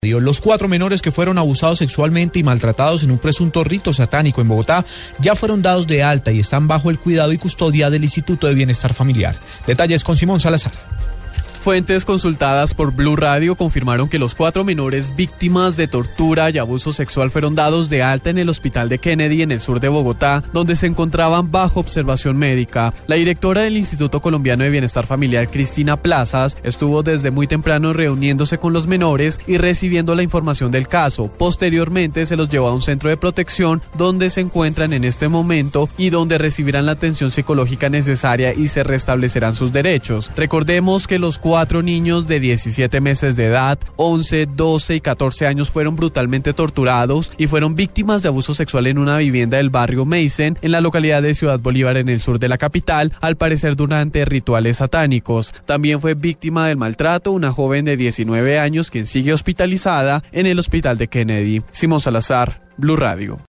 Los cuatro menores que fueron abusados sexualmente y maltratados en un presunto rito satánico en Bogotá ya fueron dados de alta y están bajo el cuidado y custodia del Instituto de Bienestar Familiar. Detalles con Simón Salazar. Fuentes consultadas por Blue Radio confirmaron que los cuatro menores víctimas de tortura y abuso sexual fueron dados de alta en el hospital de Kennedy en el sur de Bogotá, donde se encontraban bajo observación médica. La directora del Instituto Colombiano de Bienestar Familiar, Cristina Plazas, estuvo desde muy temprano reuniéndose con los menores y recibiendo la información del caso. Posteriormente se los llevó a un centro de protección donde se encuentran en este momento y donde recibirán la atención psicológica necesaria y se restablecerán sus derechos. Recordemos que los cuatro niños de 17 meses de edad, 11, 12 y 14 años fueron brutalmente torturados y fueron víctimas de abuso sexual en una vivienda del barrio Mason en la localidad de Ciudad Bolívar en el sur de la capital, al parecer durante rituales satánicos. También fue víctima del maltrato una joven de 19 años quien sigue hospitalizada en el hospital de Kennedy. Simón Salazar, Blue Radio.